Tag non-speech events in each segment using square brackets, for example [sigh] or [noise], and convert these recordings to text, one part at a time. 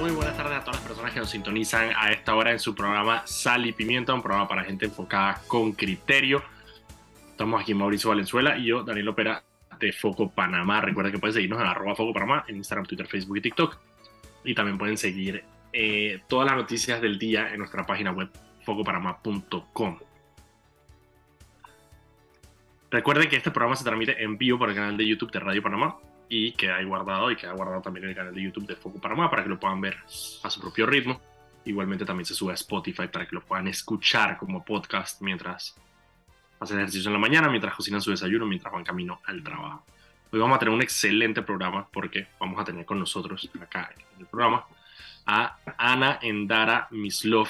Muy buenas tardes a todas las personas que nos sintonizan a esta hora en su programa Sal y Pimienta, un programa para gente enfocada con criterio. Estamos aquí Mauricio Valenzuela y yo, Daniel Opera de Foco Panamá. Recuerda que pueden seguirnos en arroba Foco Panamá en Instagram, Twitter, Facebook y TikTok. Y también pueden seguir eh, todas las noticias del día en nuestra página web focopanamá.com. Recuerden que este programa se transmite en vivo por el canal de YouTube de Radio Panamá y queda ahí guardado y queda guardado también en el canal de YouTube de Foco Panamá para que lo puedan ver a su propio ritmo. Igualmente también se sube a Spotify para que lo puedan escuchar como podcast mientras hacen ejercicio en la mañana, mientras cocinan su desayuno, mientras van camino al trabajo. Hoy vamos a tener un excelente programa porque vamos a tener con nosotros acá en el programa a Ana Endara Mislov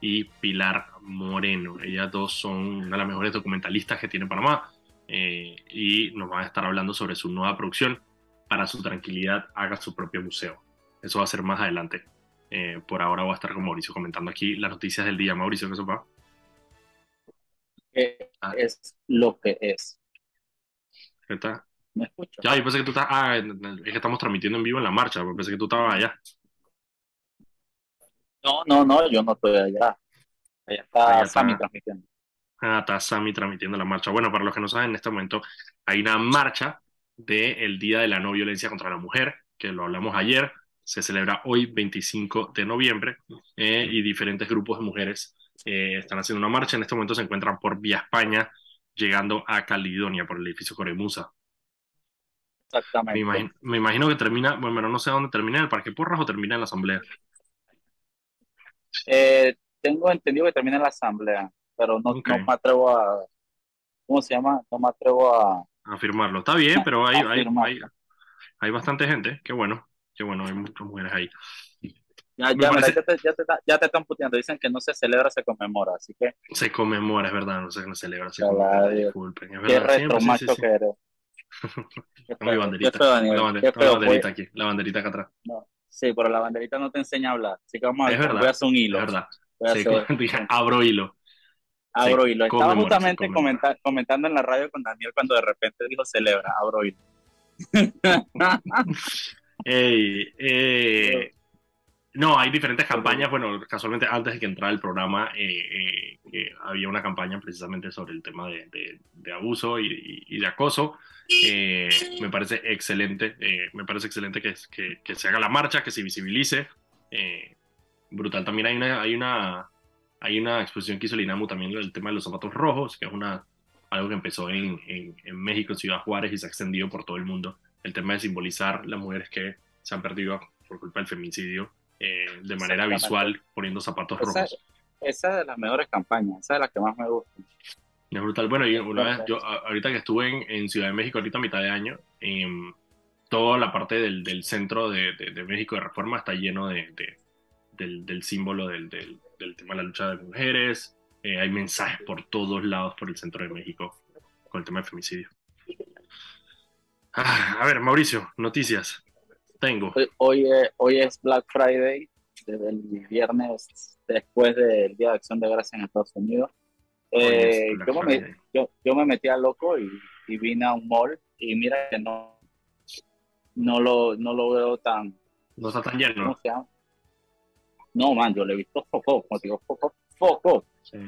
y Pilar Moreno. Ellas dos son una de las mejores documentalistas que tiene Panamá eh, y nos van a estar hablando sobre su nueva producción. Para su tranquilidad, haga su propio museo. Eso va a ser más adelante. Eh, por ahora voy a estar con Mauricio comentando aquí las noticias del día. Mauricio, ¿qué se va? Ah. Es lo que es. ¿Qué tal? ¿Me escuchas? Ya, yo pensé que tú estás. Ah, es que estamos transmitiendo en vivo en la marcha. Pensé que tú estabas allá. No, no, no, yo no estoy allá. Allá está Allá está. Sammy transmitiendo. Está Sammy transmitiendo la marcha. Bueno, para los que no saben, en este momento hay una marcha del Día de la No Violencia contra la Mujer, que lo hablamos ayer, se celebra hoy 25 de noviembre, eh, y diferentes grupos de mujeres eh, están haciendo una marcha. En este momento se encuentran por Vía España, llegando a Caledonia, por el edificio Coremusa. Me Exactamente. imagino, me imagino que termina, bueno, no sé dónde termina, en el Parque Porras o termina en la Asamblea. Eh, tengo entendido que termina la asamblea, pero no, Ok. no me atrevo a, ¿cómo se llama? No me atrevo a, A firmarlo. Está bien, pero hay, hay, hay, hay bastante gente. Qué bueno, qué bueno, hay muchas mujeres ahí. ya, ya, parece- ya te, ya te- ya te están puteando, dicen que no se celebra, se conmemora, así que Se conmemora, es verdad, no qué no celebra, se conmemora, disculpen, es qué verdad, siempre, retro sí, macho sí, sí. que eres. [laughs] Qué mi feo, banderita, qué feo, la, bander- qué tengo la feo, banderita aquí, la banderita acá atrás. no, sí, pero la banderita no te enseña a hablar, así que vamos a, Es verdad, voy a hacer un Es hilo, verdad, voy a se hacer- [laughs] abro hilo. Abro hilo. Estaba conmemora, se justamente comenta- comentando en la radio con Daniel cuando de repente dijo celebra, abro hilo. [laughs] Ey, eh, no, hay diferentes campañas. Bueno, casualmente antes de que entrara el programa, eh, eh, había una campaña precisamente sobre el tema de, de- de abuso y, de acoso. Me parece excelente, me parece excelente que, que- que se haga la marcha, que se visibilice. Brutal. También hay una, hay una, hay una exposición que hizo el INAMU también del tema de los zapatos rojos, que es una, algo que empezó en, en, en México, en Ciudad Juárez, y se ha extendido por todo el mundo. El tema de simbolizar las mujeres que se han perdido por culpa del feminicidio eh, de manera visual, poniendo zapatos Esa, rojos. esa es de las mejores campañas, esa es la que más me gusta. Es brutal. Bueno, y una vez, yo ahorita que estuve en, en Ciudad de México, ahorita a mitad de año, em, toda la parte del, del centro de, de- de México de Reforma está lleno de, de- del, del símbolo del, del- del tema de la lucha de mujeres. Eh, hay mensajes por todos lados por el centro de México con el tema del femicidio. Ah, a ver, Mauricio, noticias. Tengo. Hoy, hoy, es, hoy es Black Friday, desde el viernes después del Día de Acción de Gracias en Estados Unidos. Es Eh, yo, me, yo, yo me metí a loco y, y vine a un mall y mira que no, no, lo, no lo veo tan, No está tan ¿cómo lleno. No, man, yo le he visto foco, como digo, foco, foco. Sí.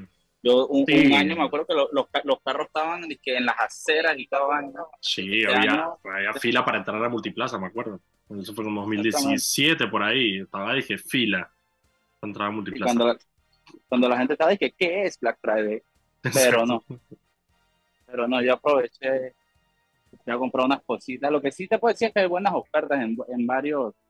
Yo un, Sí. un año me acuerdo que lo- los, los carros estaban dizque, en las aceras y estaban, ¿no? Sí, Este había, año- había fila para entrar a Multiplaza, me acuerdo. Eso fue como 2017 por ahí. Estaba, dije, fila para entrar a Multiplaza. cuando la, cuando la gente estaba, dije, ¿qué es Black Friday? Pero no. Pero no, yo aproveché, ya compré unas cositas. Lo que sí te puedo decir es que hay buenas ofertas en, en varios, en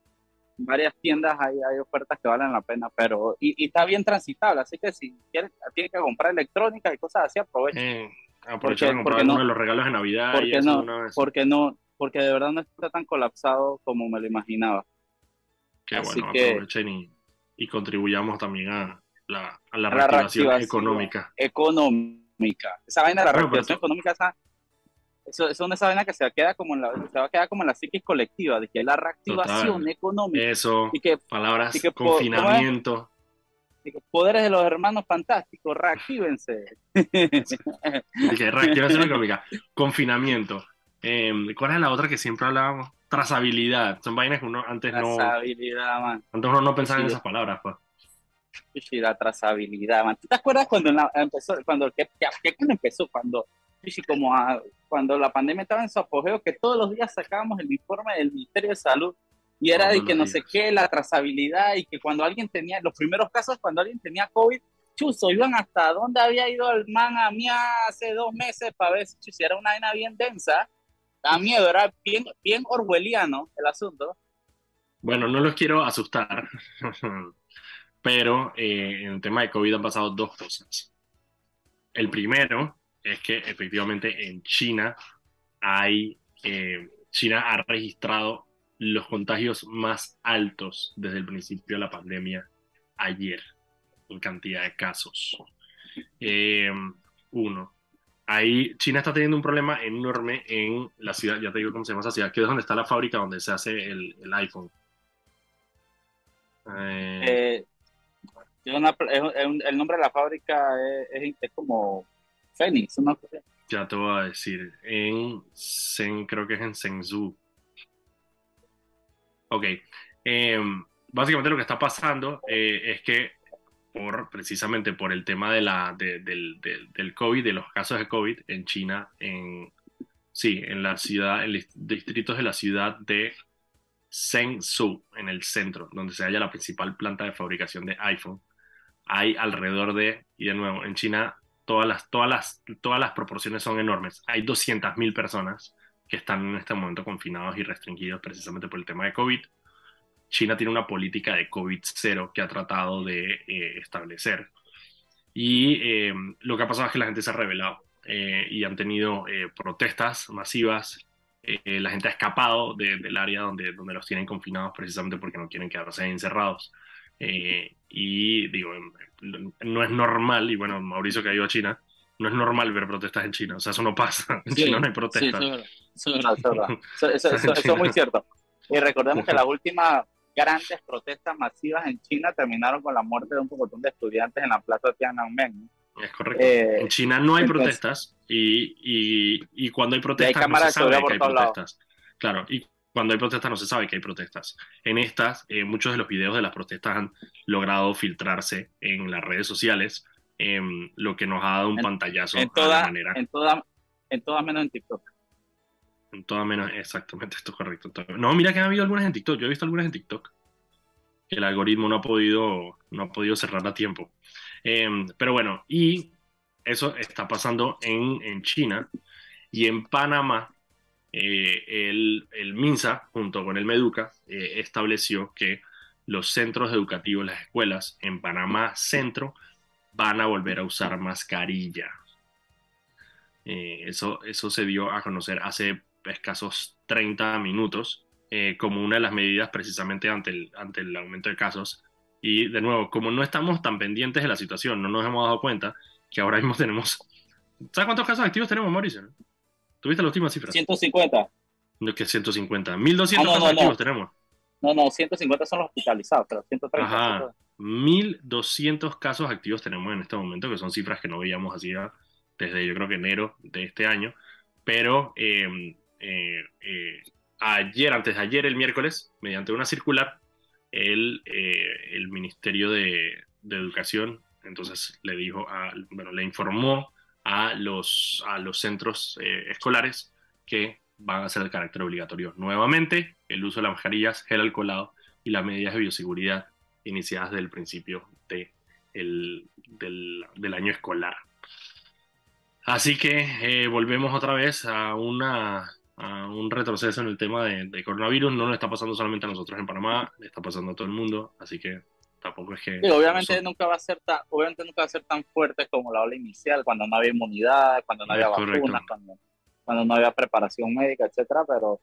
varias tiendas, hay, hay ofertas que valen la pena, pero y, y está bien transitable, así que si quieres, tienes que comprar electrónica y cosas así, aprovecha. Eh, aprovechar Porque- comprar porque no- de los regalos de Navidad y porque eso no- una vez. Porque no, porque de verdad no está tan colapsado como me lo imaginaba. Qué así bueno, que- aprovechen y, y contribuyamos también a la, a la A la reactivación económica. Económica. Esa vaina de la reactivación económica, esa, eso, eso es esa vaina que se queda como en la, se va a quedar como en la psiquis colectiva, de que la reactivación Total. económica Eso, y que palabras, y que confinamiento. y que poderes de los hermanos fantásticos, reactívense. [laughs] Dije, reactivación [laughs] económica. Confinamiento. Eh, ¿Cuál es la otra que siempre hablábamos? trazabilidad. Son vainas que uno antes no. Man. Antes uno no pensaba en esas palabras, pues. Sí, la trazabilidad, man. ¿Tú te acuerdas cuando empezó, cuando, ¿qué, qué, cuando empezó? Cuando, sí, como cuando la pandemia estaba en su apogeo, que todos los días sacábamos el informe del Ministerio de Salud y era de que no sé qué, la trazabilidad y que cuando alguien tenía, los primeros casos, cuando alguien tenía COVID, chuzo, iban hasta dónde había ido el man a mí hace dos meses para ver si era una vaina bien densa. Da miedo, era bien, bien orwelliano el asunto. Bueno, no los quiero asustar, [laughs] pero eh, en el tema de COVID han pasado dos cosas. El primero es que efectivamente en China hay, eh, China ha registrado los contagios más altos desde el principio de la pandemia ayer, en cantidad de casos. Eh, uno. Ahí China está teniendo un problema enorme en la ciudad, ya te digo cómo se llama esa ciudad, que es donde está la fábrica donde se hace el, iPhone. Eh, el nombre de la fábrica es, como Ya te voy a decir, en creo que es en Shenzhou, Ok. Em, básicamente lo que está pasando eh, es que por, precisamente por el tema de la, del, del, COVID, de los casos de COVID en China, en, sí, en la ciudad, en distritos de la ciudad de Shenzhou, en el centro, donde se halla la principal planta de fabricación de iPhone, hay alrededor de, y de nuevo, en China todas las, todas las, todas las proporciones son enormes. Hay 200.000 personas que están en este momento confinados y restringidos precisamente por el tema de COVID. China tiene una política de COVID cero que ha tratado de eh, establecer. Y eh, lo que ha pasado es que la gente se ha rebelado eh, y han tenido protestas masivas. la gente ha escapado del área donde, donde los tienen confinados precisamente porque no quieren quedarse encerrados. Y digo, no es normal, y bueno, Mauricio que ha ido a China, no es normal ver protestas en China, o sea, eso no pasa, [laughs] en China no hay protestas. Sí, eso es verdad, eso, es muy cierto. Y recordemos que las últimas grandes protestas masivas en China terminaron con la muerte de un montón de estudiantes en la plaza Tiananmen. Es correcto. Eh, en China no hay protestas y, y, y, cuando hay protestas no se sabe que hay protestas. Claro, y cuando hay protestas no se sabe que hay protestas. En estas, eh, muchos de los videos de las protestas han logrado filtrarse en las redes sociales Em, lo que nos ha dado un pantallazo en toda, manera. En toda, en toda menos en TikTok. En toda menos, exactamente, [laughs] esto es correcto. No, mira que ha habido algunas en TikTok, yo he visto algunas en TikTok. El algoritmo no ha podido, no ha podido cerrar a tiempo. Em, pero bueno, y eso está pasando en, en China y en Panamá. Eh, el, el, MINSA, junto con el MEDUCA, eh, estableció que los centros educativos, las escuelas en Panamá Centro, van a volver a usar mascarilla. Eh, eso, eso se dio a conocer hace escasos 30 minutos como una de las medidas precisamente ante el, ante el aumento de casos. Y de nuevo, como no estamos tan pendientes de la situación, no nos hemos dado cuenta que ahora mismo tenemos... ¿Sabes cuántos casos activos tenemos, Mauricio? ¿Tuviste la última cifra? 150. No, que 150. 1200 casos activos tenemos. No, no, 150 son los hospitalizados, pero 130. Ajá. 1.200 casos activos tenemos en este momento, que son cifras que no veíamos así desde yo creo que enero de este año. Pero em, eh, eh, ayer, antes de ayer, el miércoles, mediante una circular, el, eh, el Ministerio de, de, Educación entonces le dijo, a, bueno, le informó a los, a los centros escolares que van a ser de carácter obligatorio. Nuevamente, el uso de las mascarillas, gel alcoholado y las medidas de bioseguridad iniciadas desde el principio de el, del, año escolar. Así que eh, volvemos otra vez a, una, a un retroceso en el tema de, coronavirus. No nos está pasando solamente a nosotros en Panamá, le está pasando a todo el mundo, así que tampoco es que... obviamente, nunca va a ser tan, obviamente nunca va a ser tan fuerte como la ola inicial, cuando no había inmunidad, cuando no había vacunas, cuando cuando no había preparación médica, etcétera, pero,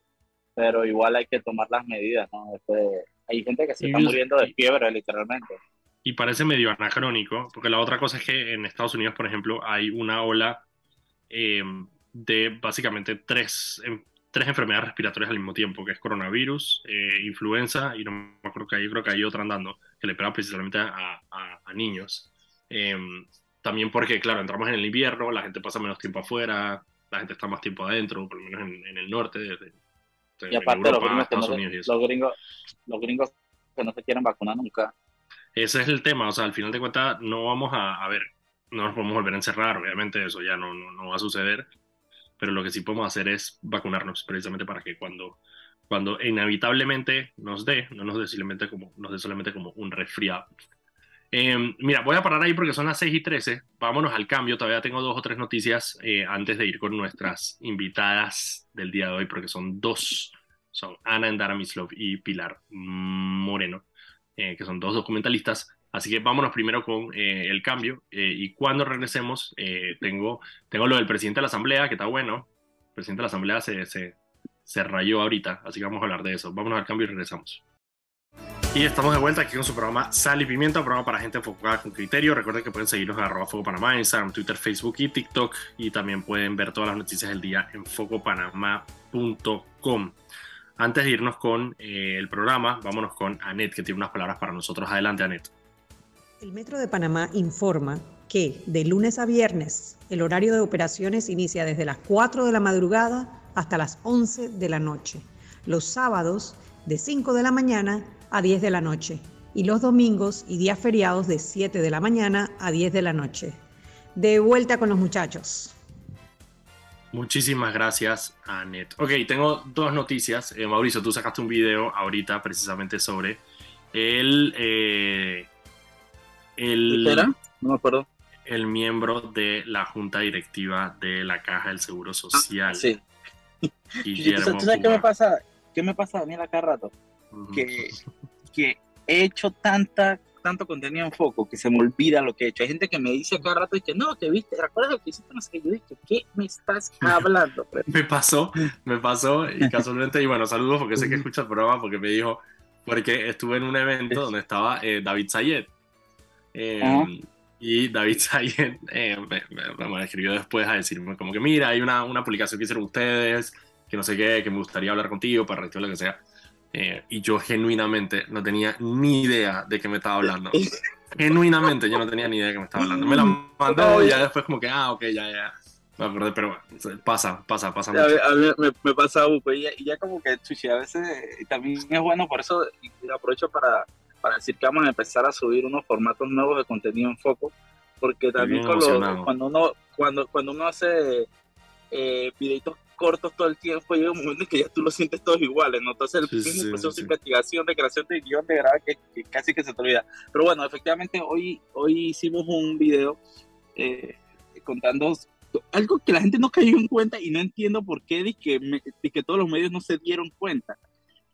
pero igual hay que tomar las medidas, ¿no? Este, hay gente que se está muriendo de fiebre, literalmente. Y parece medio anacrónico, porque la otra cosa es que en Estados Unidos, por ejemplo, hay una ola eh, de básicamente tres, em, tres enfermedades respiratorias al mismo tiempo, que es coronavirus, eh, influenza, y no me acuerdo que hay, creo que hay otra andando, que le pega principalmente a, a, niños. Em, también porque, claro, entramos en el invierno, la gente pasa menos tiempo afuera, la gente está más tiempo adentro, por lo menos en, el norte, y aparte los, gringos que no los, gringos, los gringos que no se quieren vacunar nunca. Ese es el tema, o sea, al final de cuentas no vamos a, a ver, no nos podemos volver a encerrar, obviamente eso ya no, no, no va a suceder, pero lo que sí podemos hacer es vacunarnos precisamente para que cuando cuando inevitablemente nos dé, no nos dé solamente como, nos dé solamente como un resfriado. Em, mira, voy a parar ahí porque son las 6 y 13. Vámonos al cambio. Todavía tengo dos o tres noticias eh, antes de ir con nuestras invitadas del día de hoy, porque son dos. Son Ana Endara Mislov y Pilar Moreno, eh, que son dos documentalistas. Así que vámonos primero con eh, el cambio. y cuando regresemos, tengo, tengo lo del presidente de la Asamblea, que está bueno. El presidente de la Asamblea se, se, se rayó ahorita, así que vamos a hablar de eso. Vámonos al cambio y regresamos. Y estamos de vuelta aquí con su programa Sal y Pimienta, un programa para gente enfocada con criterio. Recuerden que pueden seguirnos en arroba Foco Panamá, Instagram, Twitter, Facebook y TikTok. Y también pueden ver todas las noticias del día en focopanamá.com. Antes de irnos con eh, el programa, vámonos con Anet, que tiene unas palabras para nosotros. Adelante, Anet. El Metro de Panamá informa que de lunes a viernes el horario de operaciones inicia desde las 4 de la madrugada hasta las 11 de la noche. Los sábados de 5 de la mañana a 10 de la noche y los domingos y días feriados de 7 de la mañana a 10 de la noche. De vuelta con los muchachos. Muchísimas gracias, Anet. Ok, tengo dos noticias. Eh, Mauricio, tú sacaste un video ahorita precisamente sobre el... Eh, el No me acuerdo. El miembro de la junta directiva de la Caja del Seguro Social. sí. [laughs] ¿Tú [laughs] sabes qué me pasa? ¿Qué me pasa a mí acá rato? que, que he hecho tanta, tanto contenido en foco que se me olvida lo que he hecho. Hay gente que me dice cada rato y que no, que viste, ¿recuerdas lo que hiciste? No sé qué. Yo dije, ¿qué me estás [laughs] hablando? me pasó, me pasó y casualmente, y bueno, saludos porque sé que escucha el programa porque me dijo, porque estuve en un evento donde estaba eh, David Sayed. Em, y David [laughs] Sayed eh, me, me, escribió después a decirme como que mira, hay una, una publicación que hicieron ustedes, que no sé qué, que me gustaría hablar contigo para reactivar lo que sea. Eh, y yo genuinamente no tenía ni idea de qué me estaba hablando. [laughs] genuinamente yo no tenía ni idea de qué me estaba hablando. Me la mandó y ya después como que, ah, ok, ya, ya. Me acordé, pero bueno, pasa, pasa, pasa mucho. A mí, me, me, pasa, pues, y ya, como que, chuchi, a veces también es bueno, por eso y aprovecho para, para decir que vamos a empezar a subir unos formatos nuevos de contenido en foco, porque también cuando uno cuando, cuando uno hace eh, videitos cortos todo el tiempo, llega un momento en que ya tú lo sientes todos iguales, ¿no? Entonces el mismo proceso de investigación, de creación de guion, de grabar, que, casi que se te olvida. Pero bueno, efectivamente hoy, hoy hicimos un video eh, contando algo que la gente no cayó en cuenta y no entiendo por qué, y que, que todos los medios no se dieron cuenta.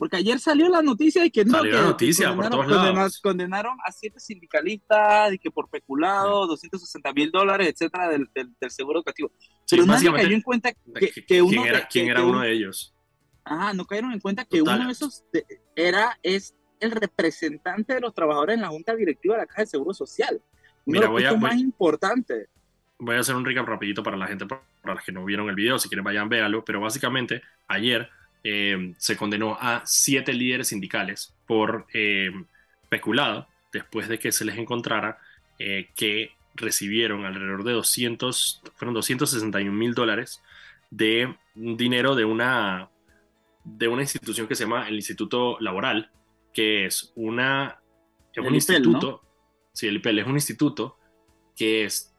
Porque ayer salió la noticia de que no, que, noticia, por todos lados. condenaron a siete sindicalistas y que por peculado, 260 mil dólares, etcétera, del, del, seguro educativo. Pero nadie cayó en cuenta que, que uno. ¿Quién era, quién era uno de ellos? Ah, no cayeron en cuenta que uno de esos era, es el representante de los trabajadores en la junta directiva de la Caja de Seguro Social. Uno Mira, de los más importantes voy a hacer un recap rapidito para la gente, para los que no vieron el video, si quieren vayan, véanlo, pero básicamente ayer eh, se condenó a siete líderes sindicales por eh, peculado después de que se les encontrara eh, que recibieron alrededor de 200, fueron 261 mil dólares de dinero de una, de una institución que se llama el Instituto Laboral, que es una es un instituto, sí, el IPL es un instituto que es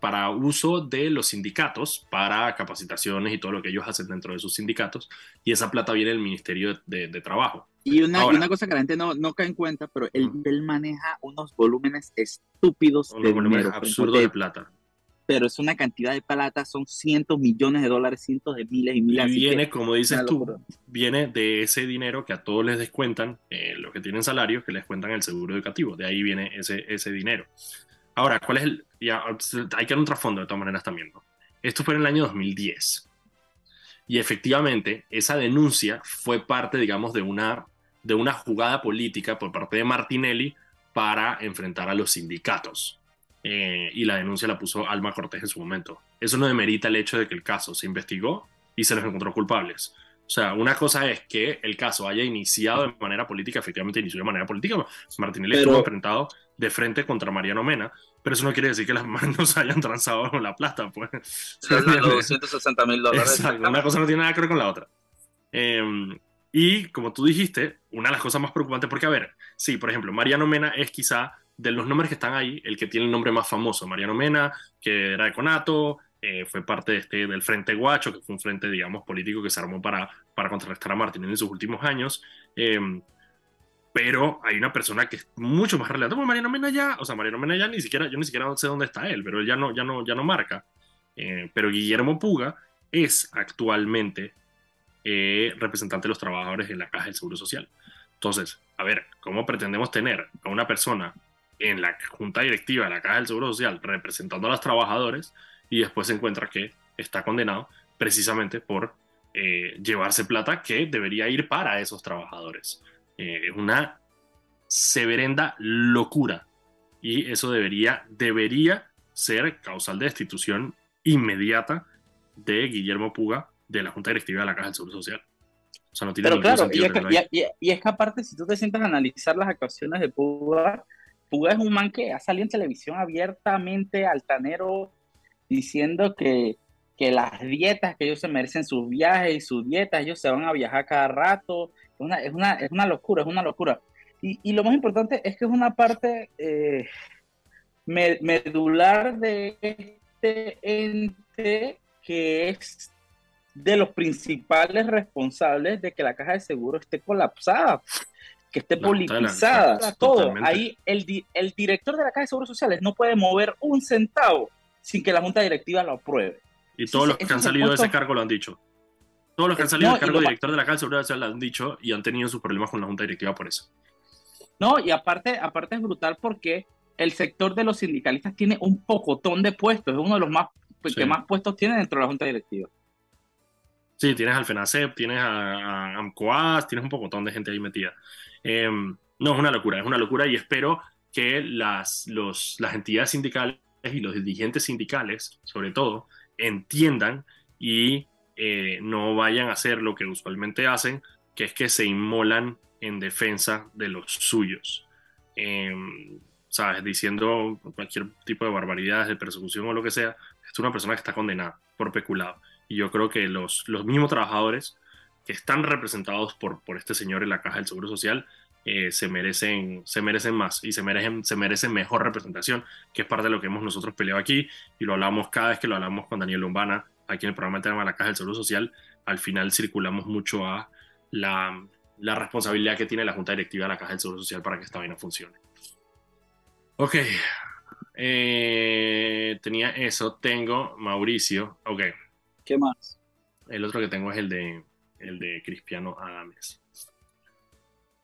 para, uso de los sindicatos, para capacitaciones y todo lo que ellos hacen dentro de sus sindicatos, y esa plata viene del Ministerio de, Trabajo. Y una, una, cosa que la gente no, no cae en cuenta, pero él, él maneja unos volúmenes estúpidos de dinero. absurdo de plata. Pero es una cantidad de plata, son cientos millones de dólares, cientos de miles y miles. Y viene, como dices tú, viene de ese dinero que a todos les descuentan, eh, los que tienen salarios, que les cuentan el seguro educativo. De ahí viene ese, ese dinero. Ahora, ¿cuál es el...? Ya, hay que dar un trasfondo de todas maneras también, ¿no? Esto fue en el año 2010. Y efectivamente, esa denuncia fue parte, digamos, de una, de una jugada política por parte de Martinelli para enfrentar a los sindicatos. Eh, y la denuncia la puso Alma Cortés en su momento. Eso no demerita el hecho de que el caso se investigó y se les encontró culpables. O sea, una cosa es que el caso haya iniciado de manera política, efectivamente inició de manera política. Martinelli estuvo enfrentado de frente contra Mariano Mena, pero eso no quiere decir que las manos [laughs] hayan transado con la plata, pues. Sí, 260 [laughs] mil dólares. Exacto, una cosa no tiene nada que ver con la otra. Em, y como tú dijiste, una de las cosas más preocupantes, porque a ver, sí, por ejemplo, Mariano Mena es quizá de los nombres que están ahí, el que tiene el nombre más famoso. Mariano Mena, que era de Conato, eh, fue parte de este, del Frente Guacho, que fue un frente, digamos, político que se armó para, para contrarrestar a Martín en sus últimos años. Em, pero hay una persona que es mucho más relevante. Pues Mariano Mena ya, o sea, Mariano Mena ya ni siquiera, yo ni siquiera sé dónde está él, pero él ya no, ya no, ya no marca. Eh, pero Guillermo Puga es actualmente eh, representante de los trabajadores en la Caja del Seguro Social. Entonces, a ver, ¿cómo pretendemos tener a una persona en la junta directiva de la Caja del Seguro Social representando a los trabajadores y después se encuentra que está condenado precisamente por eh, llevarse plata que debería ir para esos trabajadores? Es una severenda locura y eso debería, debería ser causal de destitución inmediata de Guillermo Puga de la Junta Directiva de la Caja del Seguro Social. O sea, no tiene Pero claro, y es, que, y, es, que, aparte, si tú te sientas a analizar las actuaciones de Puga, Puga es un man que ha salido en televisión abiertamente, altanero, diciendo que, que las dietas, que ellos se merecen sus viajes y sus dietas, ellos se van a viajar cada rato. Es una, es una, es una locura, es una locura. Y, y, lo más importante es que es una parte eh, medular de este ente que es de los principales responsables de que la caja de seguro esté colapsada, que esté politizada, todo. Ahí el, el director de la caja de seguros sociales no puede mover un centavo sin que la junta directiva lo apruebe. Y todos los que han salido de ese cargo lo han dicho. Todos los que han salido del cargo de director de la Caja de Seguridad Social lo han dicho y han tenido sus problemas con la Junta Directiva por eso. No, y aparte, aparte es brutal porque el sector de los sindicalistas tiene un pocotón de puestos, es uno de los más pues, que más puestos tiene dentro de la Junta Directiva. Sí, tienes al FENACEP, tienes a, AMCOAS, tienes un pocotón de gente ahí metida. Em, no, es una locura, es una locura y espero que las, los, las entidades sindicales y los dirigentes sindicales, sobre todo, entiendan y eh, no vayan a hacer lo que usualmente hacen, que es que se inmolan en defensa de los suyos. Em, ¿Sabes? Diciendo cualquier tipo de barbaridades, de persecución o lo que sea. Es una persona que está condenada por peculado. Y yo creo que los, los mismos trabajadores que están representados por, por este señor en la caja del Seguro Social eh, se, merecen, se merecen más y se merecen, se merecen mejor representación, que es parte de lo que hemos nosotros peleado aquí y lo hablamos cada vez que lo hablamos con Daniel Lombana aquí en el programa de la caja del Seguro Social. Al final circulamos mucho a la, la responsabilidad que tiene la Junta Directiva de la Caja del Seguro Social para que esta vaina funcione. Ok, eh, tenía eso, tengo Mauricio, ok. ¿Qué más? El otro que tengo es el de, el de Cristiano Adames.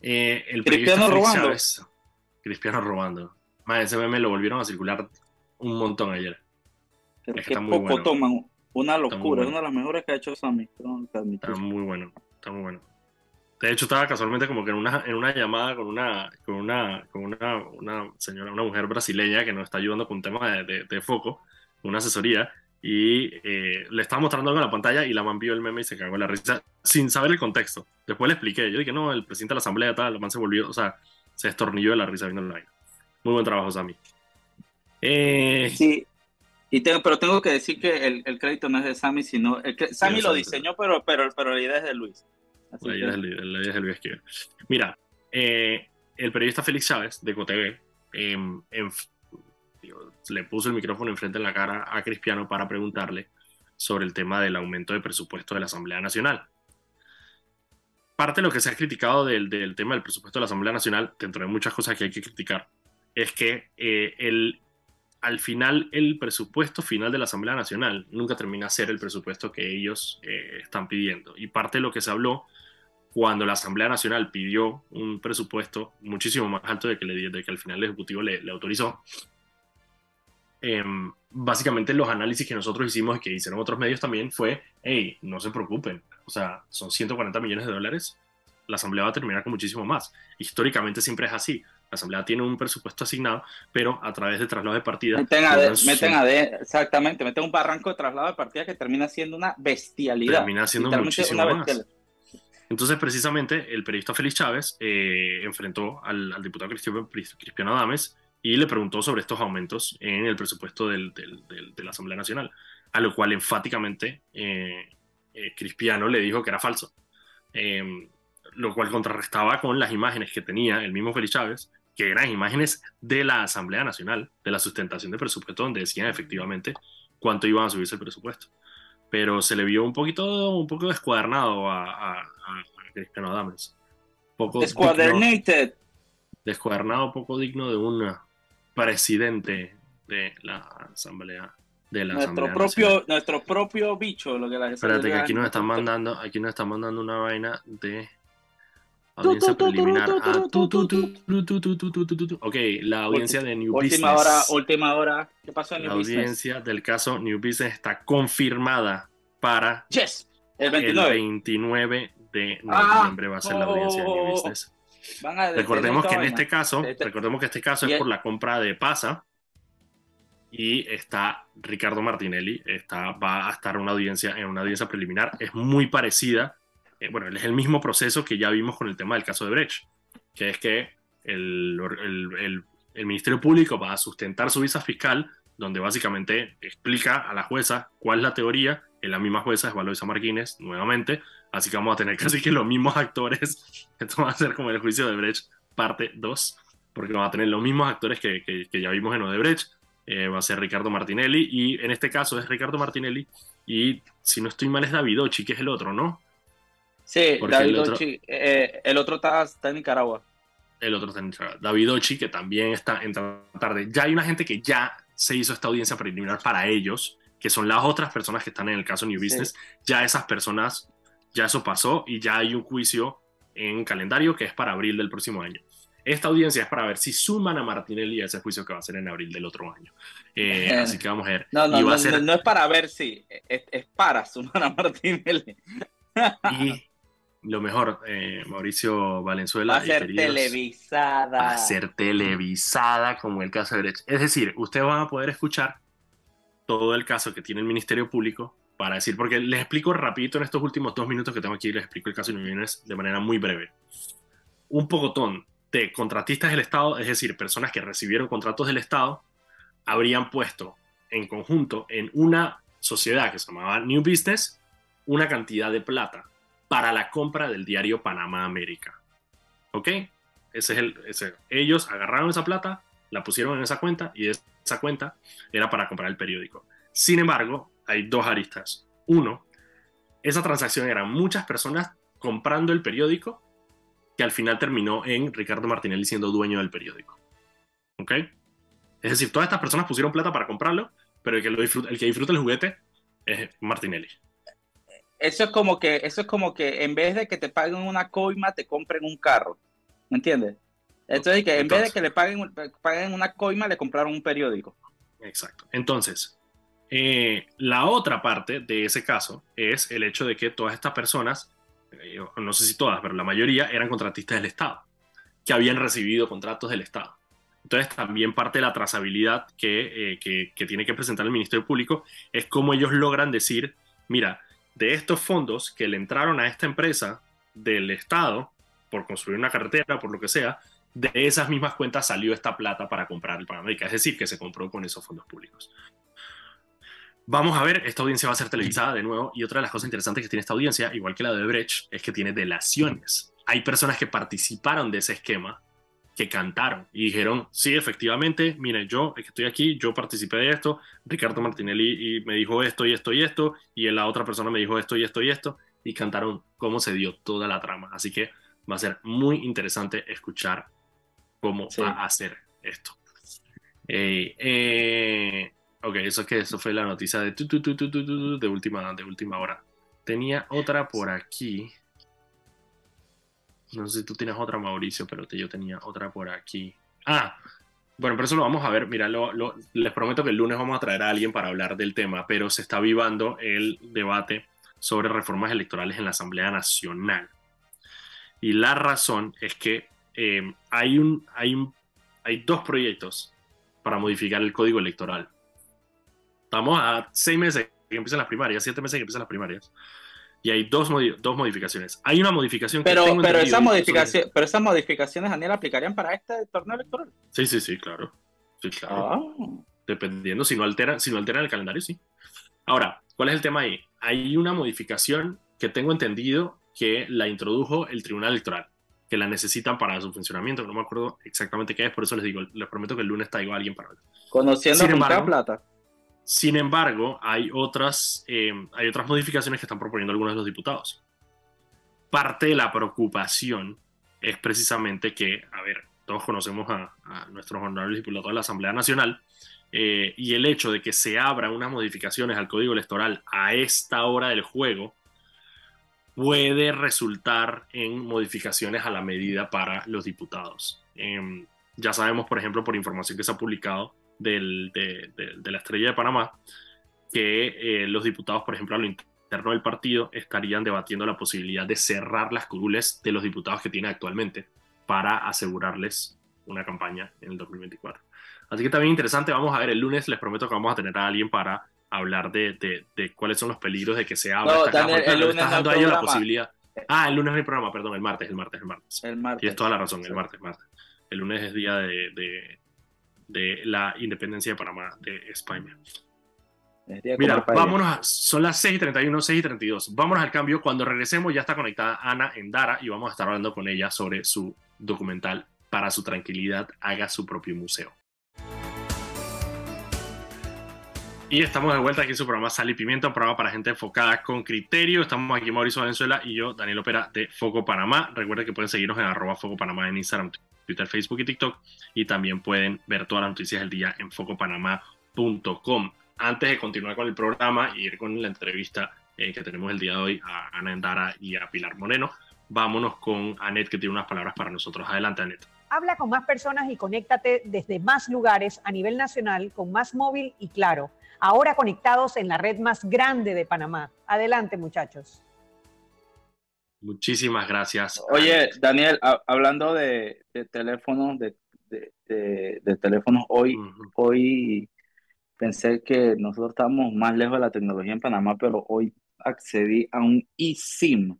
Eh, el Cristiano robando. Cristiano robando. ese meme lo volvieron a circular un montón ayer. es que está muy poco toman. Una locura, es una de las mejores que ha hecho Sammy. Está muy bueno, está muy bueno. De hecho, estaba casualmente como que en una, en una llamada con una, con una, con una, una señora, una mujer brasileña que nos está ayudando con un tema de, de foco, una asesoría, y eh, le estaba mostrando algo en la pantalla y la man vio el meme y se cagó en la risa sin saber el contexto. Después le expliqué, yo dije, no, el presidente de la asamblea tal, la man se volvió, o sea, se estornilló de la risa viendo la vaina. Muy buen trabajo, Sammy. Eh... Sí, y tengo, pero tengo que decir que el, el crédito no es de Sammy, sino, el, Sammy lo diseñó, pero, pero, pero la idea es de Luis. la, idea es de, la, idea es de Luis Mira, eh, el periodista Félix Chávez de COTV em, en, le puso el micrófono enfrente en la cara a Cristiano para preguntarle sobre el tema del aumento de presupuesto de la Asamblea Nacional. Parte de lo que se ha criticado del, del tema del presupuesto de la Asamblea Nacional, dentro de muchas cosas que hay que criticar, es que eh, el, al final el presupuesto final de la Asamblea Nacional nunca termina a ser el presupuesto que ellos eh, están pidiendo. Y parte de lo que se habló cuando la Asamblea Nacional pidió un presupuesto muchísimo más alto de que, le, que al final el Ejecutivo le autorizó, Em, básicamente los análisis que nosotros hicimos y que hicieron otros medios también fue, hey, no se preocupen, o sea, son 140 millones de dólares, la Asamblea va a terminar con muchísimo más. Históricamente siempre es así. La Asamblea tiene un presupuesto asignado, pero a través de traslado de partidas... Meten a, meten a exactamente, meten un barranco de traslado de partidas que termina siendo una bestialidad. Termina siendo muchísimo más. Entonces, precisamente, el periodista Félix Chávez eh, enfrentó al, al diputado Cristiano, Cristiano Adames y le preguntó sobre estos aumentos en el presupuesto del, de la Asamblea Nacional, a lo cual enfáticamente eh, eh, Cristiano le dijo que era falso. em, lo cual contrarrestaba con las imágenes que tenía el mismo Félix Chávez, que eran imágenes de la Asamblea Nacional, de la sustentación de presupuesto, donde decían efectivamente cuánto iban a subirse el presupuesto. Pero se le vio un poquito, un poco descuadernado a, a, a Cristiano Adames. Poco Descuadernated. descuadernado, poco digno de un presidente de la Asamblea de la nuestro propio nuestro propio bicho lo que la espérate que aquí nos están mandando aquí nos están mandando una vaina de audiencia preliminar ok la audiencia de New última Business hora última hora qué pasó en New la audiencia del caso New Business está confirmada para yes el 29, el 29 de noviembre va a ser la audiencia de New Business recordemos que en este caso recordemos que este caso es por la compra de Pasa y está Ricardo Martinelli, está, va a estar una audiencia, en una audiencia preliminar, es muy parecida, eh, bueno, es el mismo proceso que ya vimos con el tema del caso de Brecht, que es que el, el, el, Ministerio Público va a sustentar su visa fiscal, donde básicamente explica a la jueza cuál es la teoría, en la misma jueza es Valoisa Martínez, nuevamente, así que vamos a tener [laughs] casi que los mismos actores, [laughs] esto va a ser como el juicio de Brecht parte 2, porque vamos a tener los mismos actores que, que, que ya vimos en Odebrecht, eh, va a ser Ricardo Martinelli, y en este caso es Ricardo Martinelli, y si no estoy mal es Davidochi, que es el otro, ¿no? Sí, Davidochi, eh, el otro, está, en Nicaragua. El otro está en Nicaragua. Davidochi, que también está en tarde. Ya hay una gente que ya se hizo esta audiencia preliminar para ellos, que son las otras personas que están en el caso New Business. Ya esas personas, ya eso pasó y ya hay un juicio en calendario que es para abril del próximo año. Esta audiencia es para ver si suman a Martinelli a ese juicio que va a ser en abril del otro año. Eh, así que vamos a ver. No, no, no, no, es para ver si, es, para sumar a Martinelli. y lo mejor, eh, Mauricio Valenzuela. Va a ser televisada. Va a ser televisada como el caso de Brecht. Es decir, ustedes van a poder escuchar todo el caso que tiene el Ministerio Público para decir, porque les explico rapidito en estos últimos dos minutos que tengo aquí, les explico el caso de de manera muy breve. Un pocotón de contratistas del Estado, es decir, personas que recibieron contratos del Estado, habrían puesto en conjunto en una sociedad que se llamaba New Business una cantidad de plata para la compra del diario Panamá América. ¿Ok? Ese es el, ese. Ellos agarraron esa plata, la pusieron en esa cuenta y esa cuenta era para comprar el periódico. Sin embargo, hay dos aristas. Uno, esa transacción eran muchas personas comprando el periódico que al final terminó en Ricardo Martinelli siendo dueño del periódico. ¿Ok? Es decir, todas estas personas pusieron plata para comprarlo, pero el que, lo disfruta, el que disfruta el juguete es Martinelli. Eso es como que, eso es como que en vez de que te paguen una coima, te compren un carro. ¿Me entiendes? Entonces, que en vez de que le paguen, paguen una coima, le compraron un periódico. Exacto. Entonces, eh, la otra parte de ese caso es el hecho de que todas estas personas eh, no sé si todas, pero la mayoría eran contratistas del Estado, que habían recibido contratos del Estado. Entonces también parte de la trazabilidad que, eh, que, tiene que presentar el Ministerio Público es cómo ellos logran decir, mira, de estos fondos que le entraron a esta empresa del Estado por construir una carretera, por lo que sea, de esas mismas cuentas salió esta plata para comprar el Panamérica, es decir, que se compró con esos fondos públicos. Vamos a ver, esta audiencia va a ser televisada de nuevo y otra de las cosas interesantes que tiene esta audiencia, igual que la de Brecht, es que tiene delaciones. Hay personas que participaron de ese esquema, que cantaron y dijeron, sí, efectivamente, mire, yo estoy aquí, yo participé de esto, Ricardo Martinelli y me dijo esto y esto y esto, y la otra persona me dijo esto y esto y esto, y cantaron cómo se dio toda la trama. Así que va a ser muy interesante escuchar cómo va a hacer esto. eh, eh Ok, eso que eso fue la noticia de, de, última, de última hora. Tenía otra por aquí. No sé si tú tienes otra, Mauricio, pero yo tenía otra por aquí. Ah, bueno, pero eso lo vamos a ver. Mira, les prometo que el lunes vamos a traer a alguien para hablar del tema, pero se está vivando el debate sobre reformas electorales en la Asamblea Nacional. Y la razón es que eh, hay, un, hay, hay dos proyectos para modificar el código electoral. Estamos a seis meses que empiezan las primarias, siete meses que empiezan las primarias. Y hay dos, dos modificaciones. Hay una modificación pero, que pero, esa modificación, pero esas modificaciones, Daniel, aplicarían para este torneo electoral. Sí, sí, sí, claro. Sí, claro. Ah. Dependiendo, si no, alteran, si no alteran el calendario, sí. Ahora, ¿cuál es el tema ahí? Hay una modificación que tengo entendido que la introdujo el Tribunal Electoral, que la necesitan para su funcionamiento. No me acuerdo exactamente qué es, por eso les digo, les prometo que el lunes traigo a alguien para ver. Conociendo a Plata. Sin embargo, hay otras, eh, hay otras modificaciones que están proponiendo algunos de los diputados. Parte de la preocupación es precisamente que, a ver, todos conocemos a, a nuestros honorables diputados de la Asamblea Nacional, eh, y el hecho de que se abran unas modificaciones al código electoral a esta hora del juego puede resultar en modificaciones a la medida para los diputados. Eh, ya sabemos, por ejemplo, por información que se ha publicado del, de, de, de, la estrella de Panamá, que eh, los diputados, por ejemplo, a lo interno del partido, estarían debatiendo la posibilidad de cerrar las curules de los diputados que tiene actualmente para asegurarles una campaña en el 2024. Así que también interesante, vamos a ver el lunes, les prometo que vamos a tener a alguien para hablar de, de, de cuáles son los peligros de que se abra no, esta Daniel, caja. el lunes Estás no dando hay a ellos la posibilidad. Ah, el lunes no hay programa, perdón, el martes, el martes, el martes. El martes. Tienes toda la razón, el Sí. martes, martes. El lunes es día de, de, de la independencia de Panamá, de España. Mira, vámonos, a- son las 6 y 31, 6 y 32. Vámonos al cambio. Cuando regresemos ya está conectada Ana en Dara y vamos a estar hablando con ella sobre su documental Para su tranquilidad, haga su propio museo. Y estamos de vuelta aquí en su programa Sal y Pimienta, un programa para gente enfocada con criterio. Estamos aquí Mauricio Valenzuela y yo, Daniel Opera de Foco Panamá. Recuerden que pueden seguirnos en arroba Foco Panamá en Instagram, Twitter, Facebook y TikTok. Y también pueden ver todas las noticias del día en focopanamá.com. Antes de continuar con el programa y ir con la entrevista eh, que tenemos el día de hoy a Ana Endara y a Pilar Moreno, vámonos con Anet que tiene unas palabras para nosotros. Adelante, Anet. Habla con más personas y conéctate desde más lugares a nivel nacional con más móvil y claro. Ahora conectados en la red más grande de Panamá. Adelante, muchachos. Muchísimas gracias. Oye, Daniel, ha- hablando de, de teléfonos, de, de, de- teléfonos hoy, hoy pensé que nosotros estábamos más lejos de la tecnología en Panamá, pero hoy accedí a un eSIM,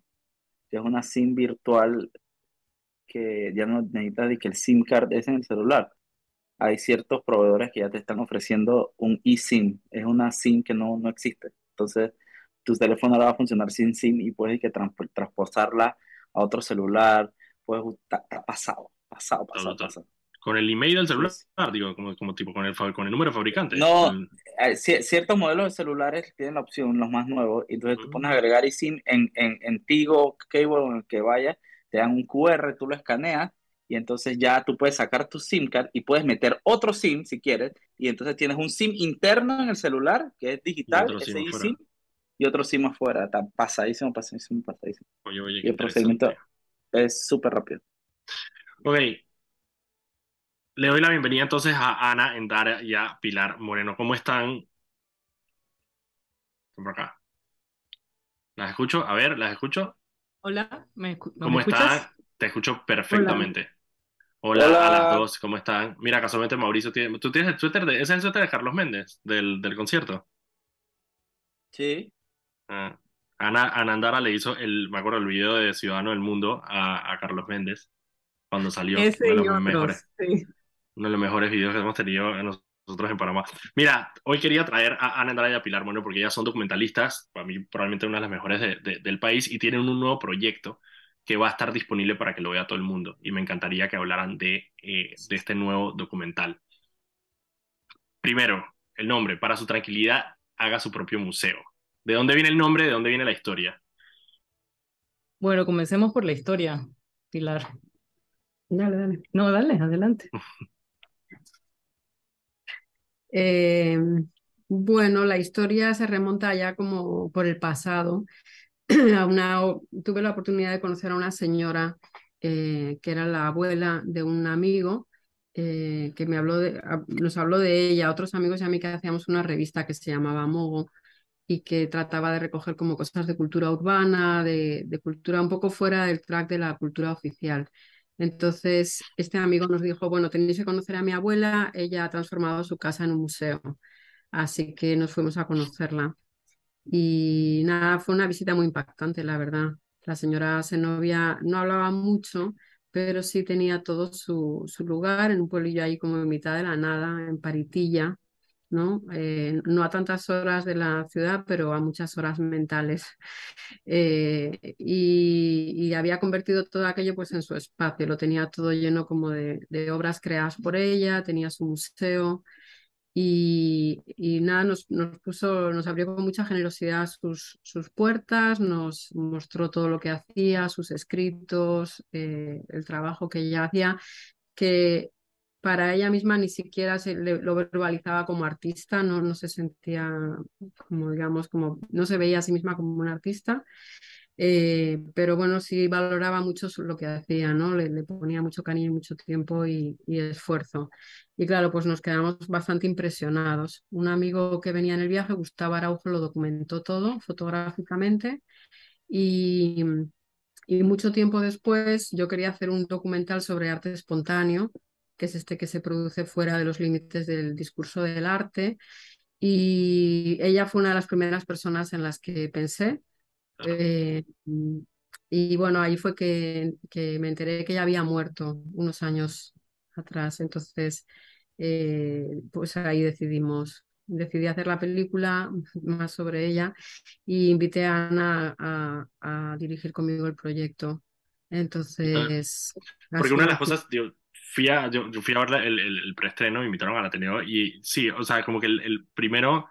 que es una SIM virtual que ya no necesitas de que el SIM card es en el celular. Hay ciertos proveedores que ya te están ofreciendo un eSIM, es una SIM que no, no existe. Entonces, tu teléfono ahora va a funcionar sin SIM y puedes que transposarla a otro celular. Puedes, está, pasado, pasado, pasado, pasado. Con el email del celular, Sí. digo, como, como tipo con el, con el número de fabricante. No. El- Eh, ci- ciertos modelos de celulares tienen la opción, los más nuevos, y entonces tú Mm. pones agregar eSIM en, en, en Tigo, Cable, en el que vaya, te dan un QR, tú lo escaneas, y entonces ya tú puedes sacar tu SIM card y puedes meter otro SIM si quieres, y entonces tienes un SIM interno en el celular, que es digital, ese SIM eSIM, y otro SIM afuera, está pasadísimo, pasadísimo, pasadísimo. Oye, oye, Y el procedimiento es súper rápido. Ok. Le doy la bienvenida entonces a Ana Endara y a Pilar Moreno. ¿Cómo están? Están por acá. ¿Las escucho? A ver, ¿las escucho? Hola, ¿me, escu- ¿Cómo ¿me escuchas? están? Te escucho perfectamente. Hola. Hola. a las dos, ¿cómo están? Mira, casualmente Mauricio tiene. ¿Tú tienes el suéter de. ¿Ese es el suéter de Carlos Méndez del, del concierto? Sí. Ah. Ana, Ana Andara le hizo el, me acuerdo, el video de Ciudadano del Mundo a, a Carlos Méndez cuando salió. Ese uno de los otros, mejores. sí. uno de los mejores videos que hemos tenido nosotros en Panamá. Mira, hoy quería traer a Ana Andrade y a Pilar Bueno porque ellas son documentalistas, para mí probablemente una de las mejores de- de- del país, y tienen un nuevo proyecto que va a estar disponible para que lo vea todo el mundo. Y me encantaría que hablaran de, eh, de este nuevo documental. Primero, el nombre, para su tranquilidad, haga su propio museo. ¿De dónde viene el nombre? ¿De dónde viene la historia? Bueno, comencemos por la historia, Pilar. Dale, dale. No, dale, adelante. [laughs] Eh, bueno, la historia se remonta ya como por el pasado. [clears throat] A una, tuve la oportunidad de conocer a una señora eh, que era la abuela de un amigo eh, que me habló de, a- nos habló de ella, otros amigos y a mí que hacíamos una revista que se llamaba Mogo y que trataba de recoger como cosas de cultura urbana, de, de cultura un poco fuera del track de la cultura oficial. Entonces, este amigo nos dijo, bueno, tenéis que conocer a mi abuela, ella ha transformado su casa en un museo. Así que nos fuimos a conocerla. Y nada, fue una visita muy impactante, la verdad. La señora Zenobia no hablaba mucho, pero sí tenía todo su, su lugar en un pueblillo ahí como en mitad de la nada, en Paritilla. ¿No? Eh, no a tantas horas de la ciudad, pero a muchas horas mentales. [laughs] Eh, y, había convertido todo aquello pues en su espacio, lo tenía todo lleno como de, obras creadas por ella, tenía su museo. Y, y, nada, nos, nos, puso, nos abrió con mucha generosidad sus, sus puertas, nos mostró todo lo que hacía, sus escritos, eh, el trabajo que ella hacía, que para ella misma ni siquiera se lo verbalizaba como artista, no, se sentía como, digamos, no se veía a sí misma como una artista. Eh, pero bueno, sí valoraba mucho lo que hacía, ¿no? Le, ponía mucho cariño, mucho tiempo y, esfuerzo. Y claro, pues nos quedamos bastante impresionados. Un amigo que venía en el viaje, Gustavo Araujo, lo documentó todo fotográficamente y, y mucho tiempo después yo quería hacer un documental sobre arte espontáneo, que es este que se produce fuera de los límites del discurso del arte. Y ella fue una de las primeras personas en las que pensé eh, y bueno, ahí fue que, que, me enteré que ella había muerto unos años atrás. Entonces, eh, pues ahí decidimos, decidí hacer la película más sobre ella y invité a Ana a, a dirigir conmigo el proyecto. Entonces... Porque una de las cosas, fui a, yo, fui a ver el, el, el, preestreno, me invitaron al Ateneo y sí, o sea, como que el, el primero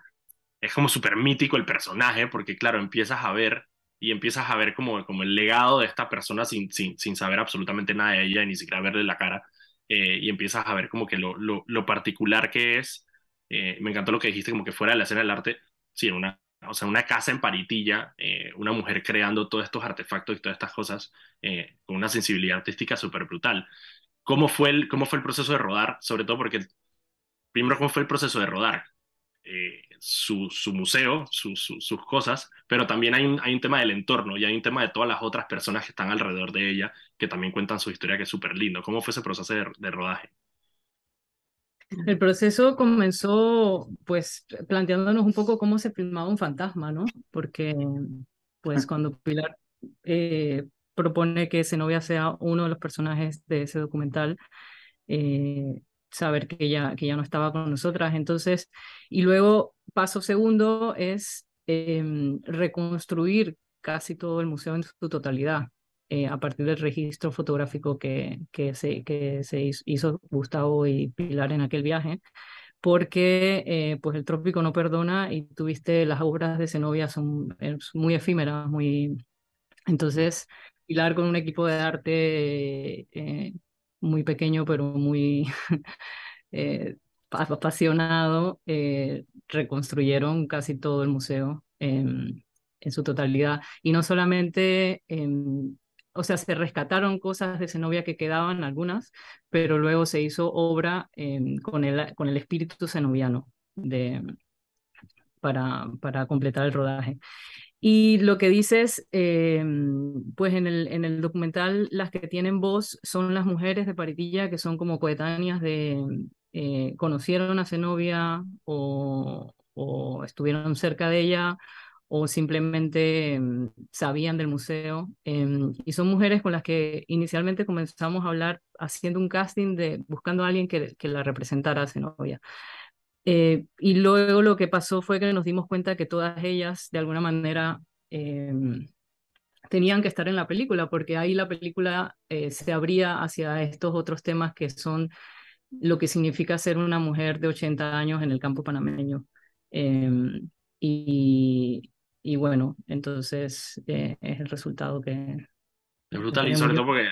es como súper mítico el personaje, porque claro, empiezas a ver y empiezas a ver como, como el legado de esta persona sin, sin, sin saber absolutamente nada de ella ni siquiera verle la cara. Eh, y empiezas a ver como que lo, lo, lo particular que es. Eh, me encantó lo que dijiste, como que fuera de la escena del arte, sí, una, o sea, una casa en Paritilla, eh, una mujer creando todos estos artefactos y todas estas cosas con una sensibilidad artística súper brutal. ¿Cómo fue, el, ¿Cómo fue el proceso de rodar? Sobre todo porque, primero, ¿cómo fue el proceso de rodar? Eh, su, su, museo, sus cosas, pero también hay un, hay un tema del entorno y hay un tema de todas las otras personas que están alrededor de ella, que también cuentan su historia, que es súper lindo. ¿Cómo fue ese proceso de, rodaje? El proceso comenzó pues planteándonos un poco cómo se filmaba un fantasma, ¿no? Porque pues cuando Pilar eh, propone que Zenobia sea uno de los personajes de ese documental, eh, saber que ya, que ya no estaba con nosotras. Entonces, y luego, paso segundo es em, reconstruir casi todo el museo en su totalidad. Eh, a partir del registro fotográfico que, que, se, que se hizo Gustavo y Pilar en aquel viaje, porque eh, pues el trópico no perdona y tuviste las obras de Zenobia son muy efímeras, muy... Entonces, Pilar con un equipo de arte eh, muy pequeño, pero muy [laughs] eh, apasionado, eh, reconstruyeron casi todo el museo en, su totalidad. Y no solamente, o sea, se rescataron cosas de Zenobia que quedaban, algunas, pero luego se hizo obra con, el, con el espíritu zenobiano de, para, para completar el rodaje. Y lo que dices, eh, pues en el, en el documental, las que tienen voz son las mujeres de Paritilla que son como coetáneas de, eh, conocieron a Zenobia o, o, estuvieron cerca de ella o simplemente mm, sabían del museo. Em, y son mujeres con las que inicialmente comenzamos a hablar haciendo un casting de buscando a alguien que, que la representara a Zenobia. Eh, y luego lo que pasó fue que nos dimos cuenta que todas ellas, de alguna manera, em, tenían que estar en la película, porque ahí la película eh, se abría hacia estos otros temas que son lo que significa ser una mujer de 80 años en el campo panameño. Em, y, y, bueno, entonces eh, es el resultado que... Es brutal, y sobre todo porque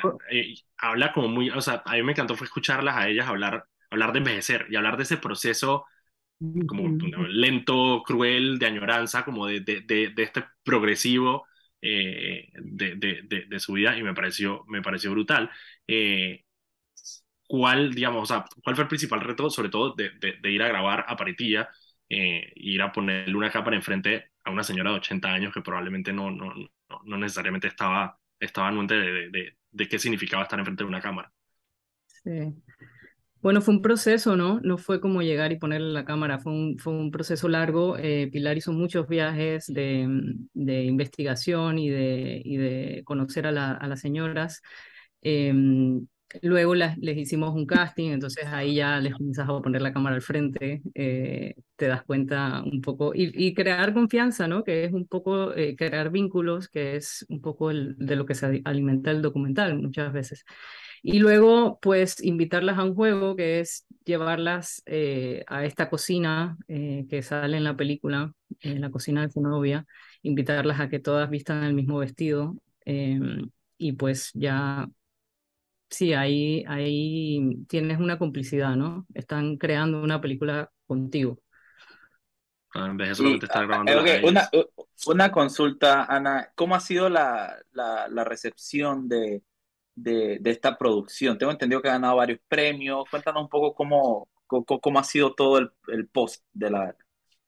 habla como muy, o sea, a mí me encantó fue escucharlas a ellas hablar, hablar de envejecer y hablar de ese proceso como lento, cruel, de añoranza, como de, de, de, este progresivo eh, de, de, su vida y me pareció, me pareció brutal. Eh, ¿Cuál, digamos, o sea, cuál fue el principal reto, sobre todo de, ir a grabar a Paritilla, eh, ir a ponerle una cámara enfrente a una señora de 80 años que probablemente no, no, no, necesariamente estaba, estaba en mente de, de qué significaba estar enfrente de una cámara? Sí. Bueno, fue un proceso, ¿no? No fue como llegar y ponerle la cámara, fue un, fue un proceso largo. Eh, Pilar hizo muchos viajes de, de investigación y de, y de conocer a, la, a las señoras. Em, luego les hicimos un casting, entonces ahí ya les comienzas a poner la cámara al frente, eh, te das cuenta un poco, y, crear confianza, ¿no? Que es un poco eh, crear vínculos, que es un poco el, de lo que se alimenta el documental muchas veces. Y luego, pues, invitarlas a un juego que es llevarlas eh, a esta cocina que sale en la película, en la cocina de su novia, invitarlas a que todas vistan el mismo vestido em, y pues ya sí, ahí, ahí tienes una complicidad, ¿no? Están creando una película contigo. Ah, eso lo que te está grabando. una, una, consulta, Ana. ¿Cómo ha sido la, la, la recepción de, de, de, esta producción? Tengo entendido que ha ganado varios premios. Cuéntanos un poco cómo, cómo, cómo ha sido todo el, el post de, la,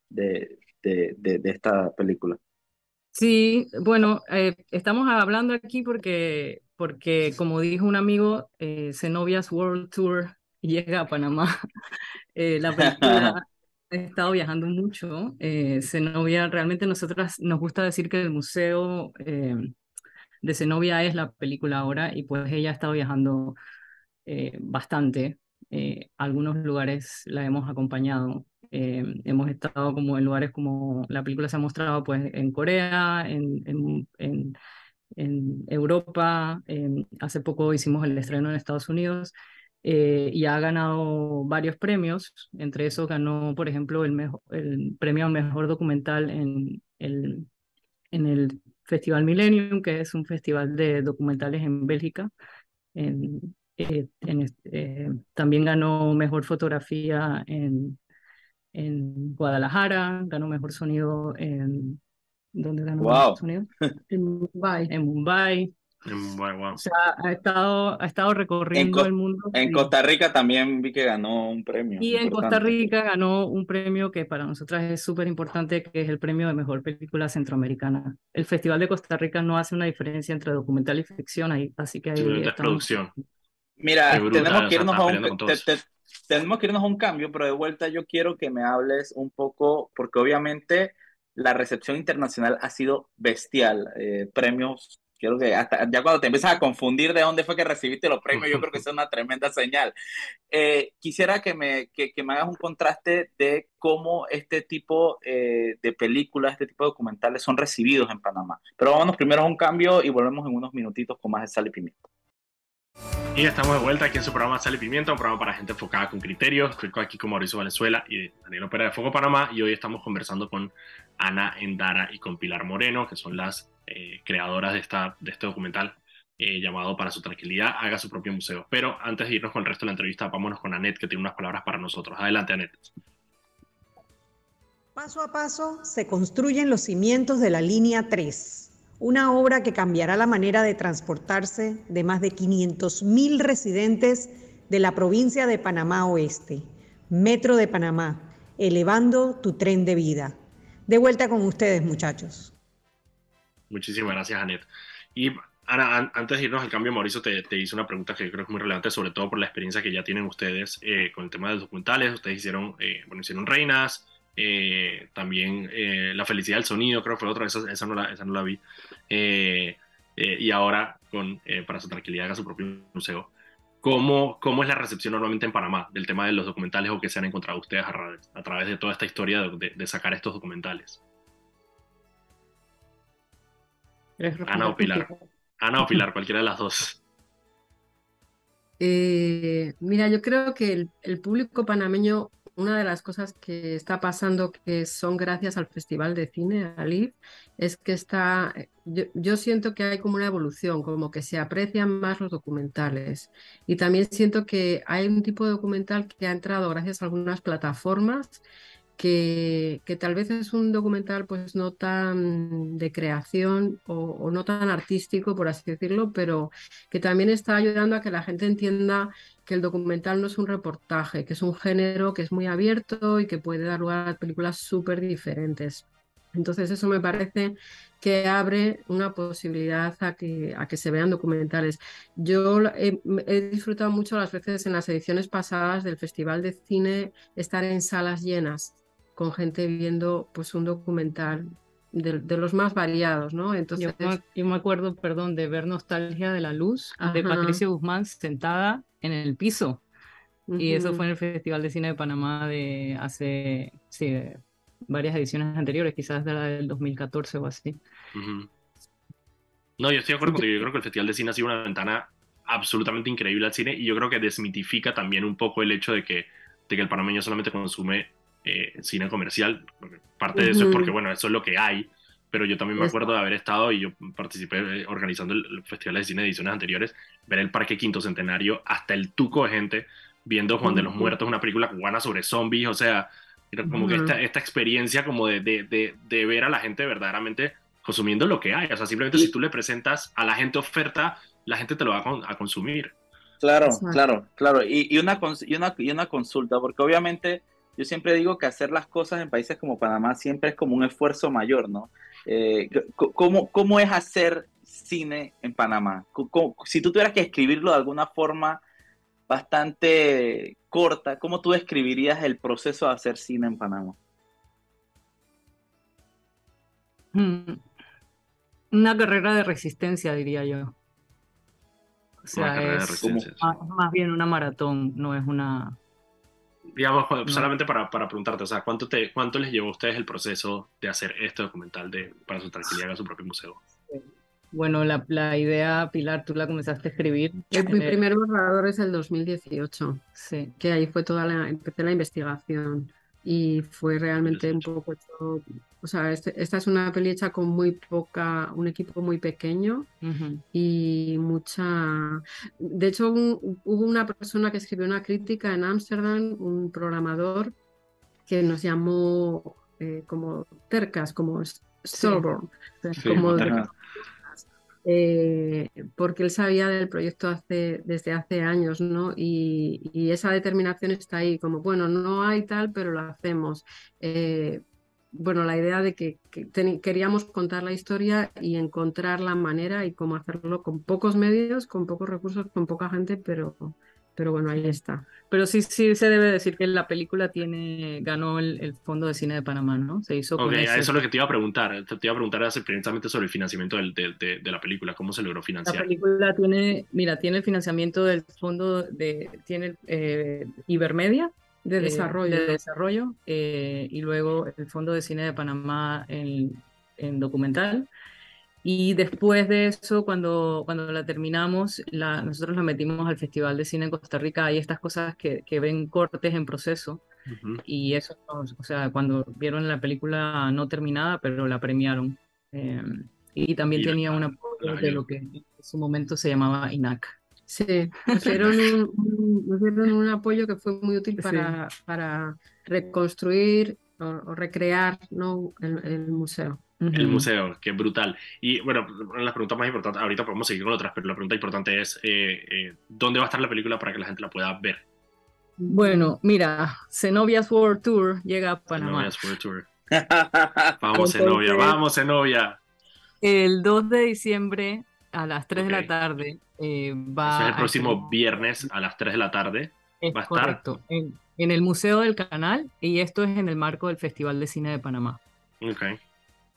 de, de, de, esta película. Sí, bueno, eh, estamos hablando aquí porque porque como dijo un amigo, eh, Zenobia's World Tour llega a Panamá. [laughs] Eh, la película [laughs] ha estado viajando mucho. Eh, Zenobia, realmente nosotras nos gusta decir que el museo eh, de Zenobia es la película ahora y pues ella ha estado viajando bastante. algunos lugares la hemos acompañado. hemos estado como en lugares como la película se ha mostrado pues en Corea, en, en, en Europa, hace poco hicimos el estreno en Estados Unidos eh, y ha ganado varios premios, entre esos ganó, por ejemplo, el, mejor, el premio al mejor documental en el Festival Millennium, que es un festival de documentales en Bélgica. En, eh, eh, también ganó mejor fotografía en, en Guadalajara, ganó mejor sonido en donde ganó wow. Estados [laughs] en Mumbai. En Mumbai. En Mumbai, wow. O sea, ha estado, ha estado recorriendo el mundo. En Costa Rica también vi que ganó un premio. Y en Costa Rica ganó un premio que para nosotras es súper importante, que es el premio de mejor película centroamericana. El Festival de Costa Rica no hace una diferencia entre documental y ficción, ahí, así que ahí. producción. Mira, tenemos que irnos a un, tenemos que irnos a un cambio, pero de vuelta yo quiero que me hables un poco, porque obviamente la recepción internacional ha sido bestial. Eh, premios, quiero que hasta ya cuando te empiezas a confundir de dónde fue que recibiste los premios, yo creo que [laughs] es una tremenda señal. Eh, quisiera que me, que, me hagas un contraste de cómo este tipo eh, de películas, este tipo de documentales son recibidos en Panamá. Pero vámonos primero a un cambio y volvemos en unos minutitos con más de Sal y Pimienta. Y estamos de vuelta aquí en su programa Sal y Pimienta, un programa para gente enfocada con criterios. Estoy aquí con Mauricio Valenzuela y Daniel Opera de Foco Panamá y hoy estamos conversando con Ana Endara y con Pilar Moreno, que son las eh, creadoras de, esta, de este documental eh, llamado Para su tranquilidad, haga su propio museo. Pero antes de irnos con el resto de la entrevista, vámonos con Anet, que tiene unas palabras para nosotros. Adelante, Anet. Paso a paso se construyen los cimientos de la línea 3 una obra que cambiará la manera de transportarse de más de 500.000 residentes de la provincia de Panamá Oeste. Metro de Panamá, elevando tu tren de vida. De vuelta con ustedes, muchachos. Muchísimas gracias, Anet. Y ahora, antes de irnos al cambio, Mauricio te, te hice una pregunta que creo que es muy relevante, sobre todo por la experiencia que ya tienen ustedes eh, con el tema de los documentales. Ustedes hicieron, eh, bueno, hicieron Reinas, eh, también eh, La felicidad del sonido, creo que fue otra, esa, esa, no, la, esa no la vi. Eh, y ahora, con Para su tranquilidad, haga su propio museo. ¿Cómo, ¿Cómo es la recepción normalmente en Panamá del tema de los documentales o que se han encontrado ustedes a, a través de toda esta historia de, de, sacar estos documentales? Ana o Pilar. Ana o Pilar, cualquiera de las dos. [laughs] mira, yo creo que el, el, público panameño una de las cosas que está pasando, que son gracias al Festival de Cine, Alif, es que está, eh, yo, siento que hay como una evolución, como que se aprecian más los documentales. Y también siento que hay un tipo de documental que ha entrado gracias a algunas plataformas que, tal vez es un documental pues no tan de creación o, no tan artístico, por así decirlo, pero que también está ayudando a que la gente entienda que el documental no es un reportaje, que es un género que es muy abierto y que puede dar lugar a películas súper diferentes. Entonces eso me parece que abre una posibilidad a que, a que se vean documentales. Yo he, disfrutado mucho las veces en las ediciones pasadas del Festival de Cine estar en salas llenas con gente viendo pues un documental de, los más variados, ¿no? Entonces, yo me, acuerdo, perdón, de ver Nostalgia de la Luz de Patricia Guzmán sentada en el piso. Y eso fue en el Festival de Cine de Panamá de hace sí, varias ediciones anteriores, quizás de la del 2014 o así. No, yo estoy de acuerdo contigo. Yo creo que el Festival de Cine ha sido una ventana absolutamente increíble al cine y yo creo que desmitifica también un poco el hecho de que, de que el panameño solamente consume eh, cine comercial. Parte de eso es porque, bueno, eso es lo que hay, pero yo también me acuerdo de haber estado y yo participé eh, organizando el, Festival de Cine de ediciones anteriores, ver el Parque Quinto Centenario, hasta el tuco de gente viendo Juan de los Muertos, una película cubana sobre zombies, o sea, era como que esta, esta experiencia como de, de, de, ver a la gente verdaderamente consumiendo lo que hay, o sea, simplemente si tú le presentas a la gente oferta, la gente te lo va a, consumir. Claro, claro, claro, y, y, una, y, una, y una consulta, porque obviamente yo siempre digo que hacer las cosas en países como Panamá siempre es como un esfuerzo mayor, ¿no? Eh, ¿cómo, ¿Cómo es hacer cine en Panamá? si tú tuvieras que escribirlo de alguna forma bastante corta, ¿cómo tú describirías el proceso de hacer cine en Panamá? Hmm. Una carrera de resistencia, diría yo. O sea, es más, bien una maratón, no es una, digamos, solamente para, para, preguntarte, o sea, ¿cuánto, te, ¿cuánto les llevó a ustedes el proceso de hacer este documental de Para su tranquilidad a su propio museo? Bueno, la, la, idea, Pilar, tú la comenzaste a escribir. mi primer borrador es el 2018, sí. que ahí fue toda la, empecé la investigación y fue realmente un poco o sea, este, esta es una peli hecha con muy poca, un equipo muy pequeño y mucha... De hecho, hubo una persona que escribió una crítica en Ámsterdam, un programador que nos llamó eh, como tercas, como Stillborn, como eh, porque él sabía del proyecto hace, desde hace años, ¿no? Y, y, esa determinación está ahí, como, bueno, no hay tal, pero lo hacemos. Eh, bueno, la idea de que, queríamos contar la historia y encontrar la manera y cómo hacerlo con pocos medios, con pocos recursos, con poca gente, pero, pero bueno, ahí está. Pero sí, sí se debe decir que la película tiene, ganó el, Fondo de Cine de Panamá, ¿no? Se hizo Ok, eso es lo que te iba a preguntar. Te, iba a preguntar precisamente sobre el financiamiento de, la película, cómo se logró financiar. La película tiene, mira, tiene el financiamiento del fondo de, tiene eh, Ibermedia, de eh, desarrollo, de desarrollo eh, y luego el Fondo de Cine de Panamá en, en, documental. Y después de eso, cuando, cuando la terminamos, la, nosotros la metimos al Festival de Cine en Costa Rica. Hay estas cosas que, que ven cortes en proceso. Y eso, o sea, cuando vieron la película no terminada, pero la premiaron. Eh, y también tenía un apoyo de lo que en su momento se llamaba INAC. Sí, nos dieron un, un, apoyo que fue muy útil para, para reconstruir o, recrear ¿no? el, museo. El museo, que brutal. Y bueno, las preguntas más importantes, ahorita podemos seguir con otras, pero la pregunta importante es, eh, eh, ¿dónde va a estar la película para que la gente la pueda ver? Bueno, mira, Zenobia's World Tour llega a Panamá. Zenobia's World Tour. [laughs] vamos, Zenobia, vamos, Zenobia. El 2 de diciembre a las 3 de la tarde eh, va. el próximo viernes a las 3 de la tarde. va a correcto, estar. En, en, el Museo del Canal y esto es en el marco del Festival de Cine de Panamá. Ok.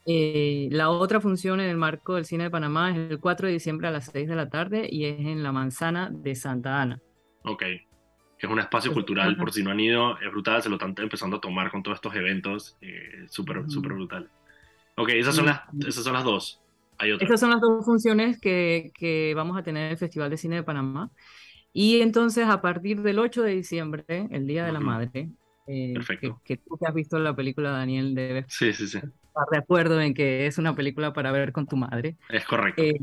Eh, la otra función en el marco del Cine de Panamá es el 4 de diciembre a las 6 de la tarde y es en la Manzana de Santa Ana. Ok. Es un espacio cultural, por si no han ido, es brutal, se lo están empezando a tomar con todos estos eventos, eh, súper, súper brutal. Ok, esas son, las, esas son las dos. Estas son las dos funciones que, que, vamos a tener en el Festival de Cine de Panamá. Y entonces, a partir del 8 de diciembre, el Día de la Madre, eh, que, tú que has visto la película, Daniel, debes sí, sí, sí. estar de acuerdo en que es una película para ver con tu madre. Es correcto. Eh,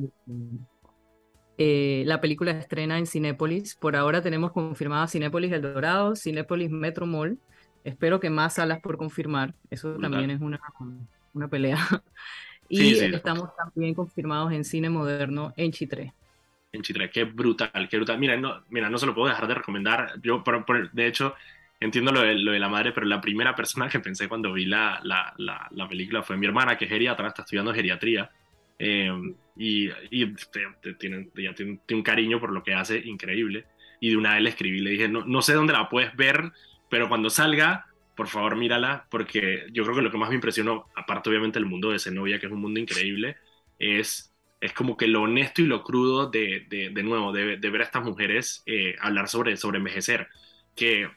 eh, la película estrena en Cinépolis. Por ahora tenemos confirmada Cinépolis El Dorado, Cinépolis Metro Mall. Espero que más salas por confirmar. Eso también es una, una pelea. Y estamos también confirmados en cine moderno en Chitré. En Chitré, qué brutal, qué brutal. Mira, no, mira, no se lo puedo dejar de recomendar. Yo, de hecho, entiendo lo de, lo de, la madre, pero la primera persona que pensé cuando vi la, la, la, película fue mi hermana, que es geriatra, está estudiando geriatría. Em, y, y tiene, tiene, tiene, un cariño por lo que hace increíble. Y de una vez le escribí, le dije, no, no sé dónde la puedes ver, pero cuando salga, por favor mírala, porque yo creo que lo que más me impresionó, aparte obviamente del mundo de Zenobia, que es un mundo increíble, es, es como que lo honesto y lo crudo de, de, de nuevo, de, de, ver a estas mujeres eh, hablar sobre, sobre envejecer, que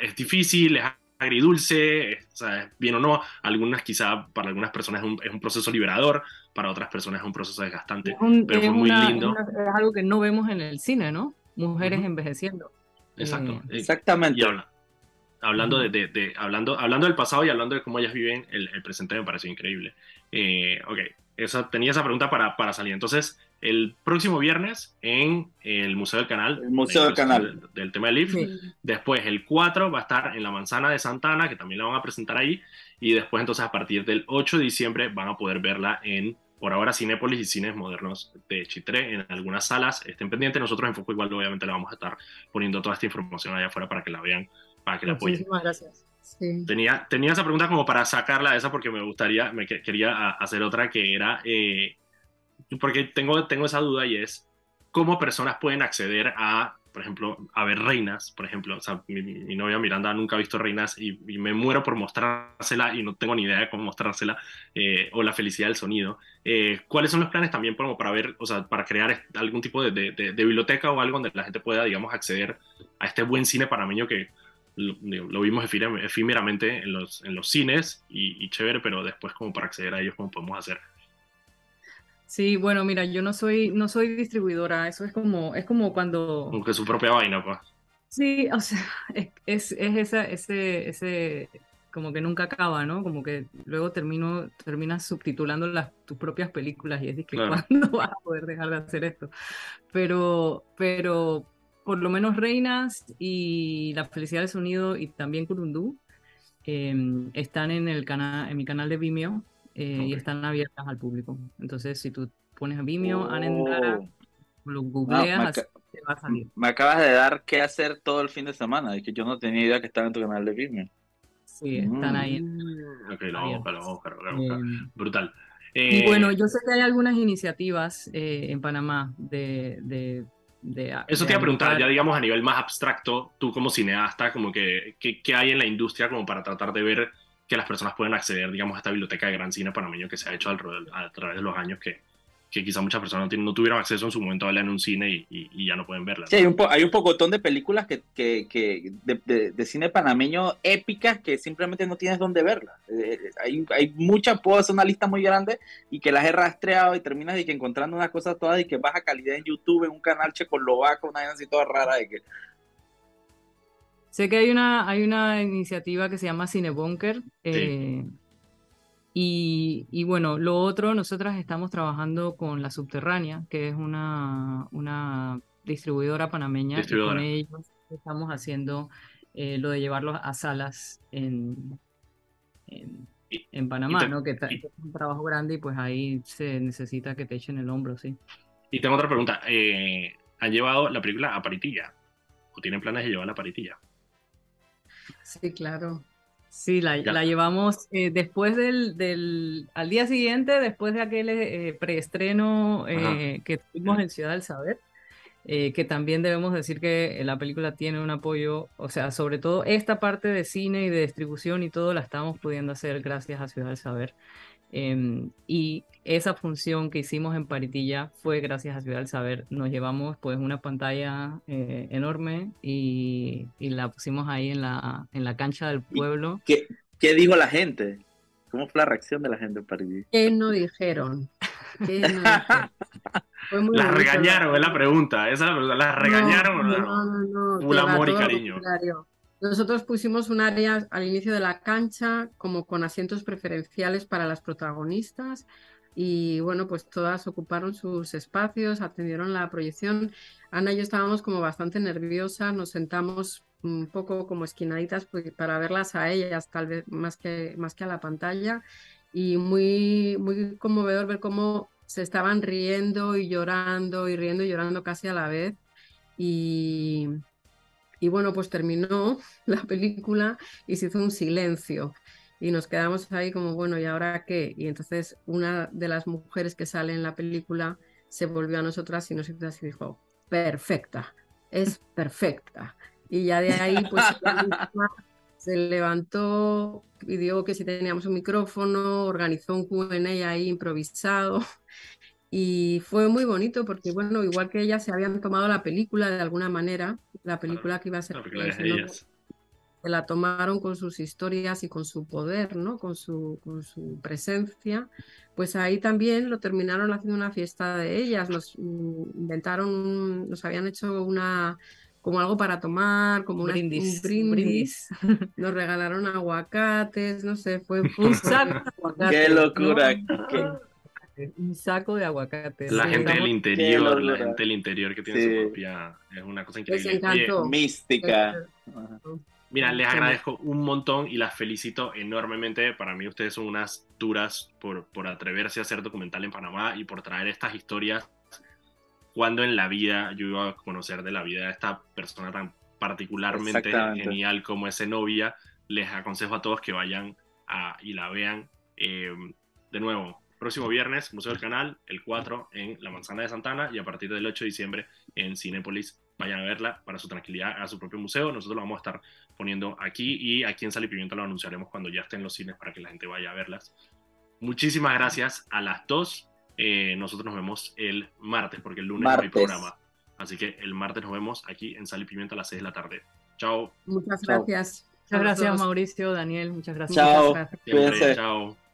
es difícil, es agridulce, es, o sea, bien o no, algunas quizá para algunas personas es un, es un, proceso liberador, para otras personas es un proceso desgastante, un, pero fue muy una, lindo. Una, es algo que no vemos en el cine, ¿no? Mujeres uh -huh. envejeciendo. Exacto. Eh, Exactamente. Habla, hablando, de, de, de, hablando, hablando del pasado y hablando de cómo ellas viven, el, el presente me pareció increíble. Eh, ok, esa, tenía esa pregunta para, para salir. Entonces, el próximo viernes en el Museo del Canal. El Museo del Canal. Del, del tema del IF. Sí. Después, el 4 va a estar en la Manzana de Santana, que también la van a presentar ahí. Y después, entonces, a partir del 8 de diciembre, van a poder verla en, por ahora, Cinépolis y Cines Modernos de Chitré, en algunas salas. Estén pendientes. Nosotros en Foco igual, obviamente, le vamos a estar poniendo toda esta información allá afuera para que la vean, para que la apoyen. Muchísimas gracias. Sí. Tenía, tenía esa pregunta como para sacarla de esa porque me gustaría, me quería hacer otra que era, eh, porque tengo, tengo esa duda y es cómo personas pueden acceder a, por ejemplo, a ver reinas, por ejemplo, o sea, mi, mi novia Miranda nunca ha visto reinas y, y, me muero por mostrársela y no tengo ni idea de cómo mostrársela, eh, o la felicidad del sonido. Eh, ¿Cuáles son los planes también como para ver, o sea, para crear algún tipo de, de, de, de biblioteca o algo donde la gente pueda, digamos, acceder a este buen cine panameño que lo, lo, vimos efímeramente en los, en los cines y, y, chévere, pero después como para acceder a ellos, ¿cómo podemos hacer? Sí, bueno, mira, yo no soy, no soy distribuidora, eso es como, es como cuando... Como que su propia vaina, pues. Sí, o sea, es, es, es esa, ese, ese, como que nunca acaba, ¿no? Como que luego termino, terminas subtitulando las, tus propias películas y es de que claro. [laughs] ¿cuándo vas a poder dejar de hacer esto? Pero, pero por lo menos Reinas y La Felicidad del Sonido y también Curundú eh, están en, el canal, en mi canal de Vimeo eh, okay. y están abiertas al público. Entonces, si tú pones Vimeo, oh. Anendara, lo googleas, no, me, te va a salir. me acabas de dar qué hacer todo el fin de semana, y que yo no tenía idea que estaba en tu canal de Vimeo. Sí, están mm. ahí. Ok, lo vamos a buscar, lo vamos a buscar. Brutal. Eh, y bueno, yo sé que hay algunas iniciativas eh, en Panamá de, de de, Eso de te iba a preguntar, ya digamos a nivel más abstracto, tú como cineasta, como que, ¿qué, qué hay en la industria como para tratar de ver que las personas pueden acceder, digamos, a esta biblioteca de gran cine panameño que se ha hecho alrededor, a través de los años que, que quizá muchas personas no, tienen, no, tuvieron acceso en su momento a verla en un cine y, y, y ya no pueden verla. ¿no? Sí, hay un, po hay un pocotón de películas que, que, que de, de, de, cine panameño épicas que simplemente no tienes dónde verlas. Eh, hay, hay muchas, puedo hacer una lista muy grande y que las he rastreado y terminas y que encontrando unas cosas todas y que baja calidad en YouTube, en un canal checoslovaco, una cosa así toda rara de que Sé que hay una, hay una iniciativa que se llama Cinebunker. Eh, sí. Y, y, bueno, lo otro, nosotras estamos trabajando con La Subterránea, que es una, una distribuidora panameña. Distribuidora. Y con ellos estamos haciendo eh, lo de llevarlos a salas en, en, en Panamá, te, ¿no? Que y, es un trabajo grande y pues ahí se necesita que te echen el hombro, sí. Y tengo otra pregunta. Eh, ¿Han llevado la película a Paritilla? ¿O tienen planes de llevarla a Paritilla? Sí, claro. Sí, la, la llevamos eh, después del, del, al día siguiente, después de aquel eh, preestreno eh, que tuvimos en Ciudad del Saber, que también debemos decir que la película tiene un apoyo, o sea, sobre todo esta parte de cine y de distribución y todo la estamos pudiendo hacer gracias a Ciudad del Saber. Em, y esa función que hicimos en Paritilla fue gracias a Ciudad del Saber. Nos llevamos pues una pantalla eh, enorme y, y, la pusimos ahí en la, en la cancha del pueblo. ¿Qué, ¿Qué, dijo la gente? ¿Cómo fue la reacción de la gente en Paritilla? ¿Qué no dijeron? ¿Qué no dijeron? [laughs] Las regañaron, es la pregunta. Esa es la pregunta. ¿Las regañaron no, no? No, no, no. Un amor y cariño. Nosotros pusimos un área al inicio de la cancha como con asientos preferenciales para las protagonistas y bueno, pues todas ocuparon sus espacios, atendieron la proyección. Ana y yo estábamos como bastante nerviosas, nos sentamos un poco como esquinaditas pues, para verlas a ellas, tal vez más que, más que a la pantalla y muy, muy conmovedor ver cómo se estaban riendo y llorando y riendo y llorando casi a la vez y y bueno, pues terminó [laughs] la película y se hizo un silencio. Y nos quedamos ahí como, bueno, ¿y ahora qué? Y entonces una de las mujeres que sale en la película se volvió a nosotras y nos hizo así dijo, perfecta, es [laughs] perfecta. Y ya de ahí, pues [laughs] Se levantó, pidió que si teníamos un micrófono, organizó un Q&A ahí improvisado y fue muy bonito porque, bueno, igual que ellas se habían tomado la película de alguna manera, la película que iba a ser se la tomaron con sus historias y con su poder, ¿no? Con su, con su presencia, pues ahí también lo terminaron haciendo una fiesta de ellas, nos mm, inventaron, nos habían hecho una como algo para tomar, como un brindis, nos regalaron aguacates, no sé, fue [laughs] un saco de aguacates. ¡Qué Un saco de aguacates. La gente del interior, la gente del interior que tiene su propia, es una cosa increíble. mística. Mira, les agradezco un montón y las felicito enormemente. Para mí ustedes son unas duras por, por atreverse a hacer documental en Panamá y por traer estas historias cuando en la vida yo iba a conocer de la vida de esta persona tan particularmente genial como ese novia. Les aconsejo a todos que vayan a, y la vean. Eh, de nuevo, próximo viernes, Museo del Canal, el 4 en la Manzana de Santana y a partir del 8 de diciembre en Cinépolis. Vayan a verla para su tranquilidad a su propio museo. Nosotros lo vamos a estar poniendo aquí y aquí en Sal y Pimienta lo anunciaremos cuando ya estén los cines para que la gente vaya a verlas. Muchísimas gracias a las dos. Eh, nosotros nos vemos el martes porque el lunes no hay programa. Así que el martes nos vemos aquí en Sal y Pimienta a las 6 de la tarde. Chao. Muchas gracias. Muchas gracias, Mauricio, Daniel. Muchas gracias. Chao. Muchas gracias. Chao.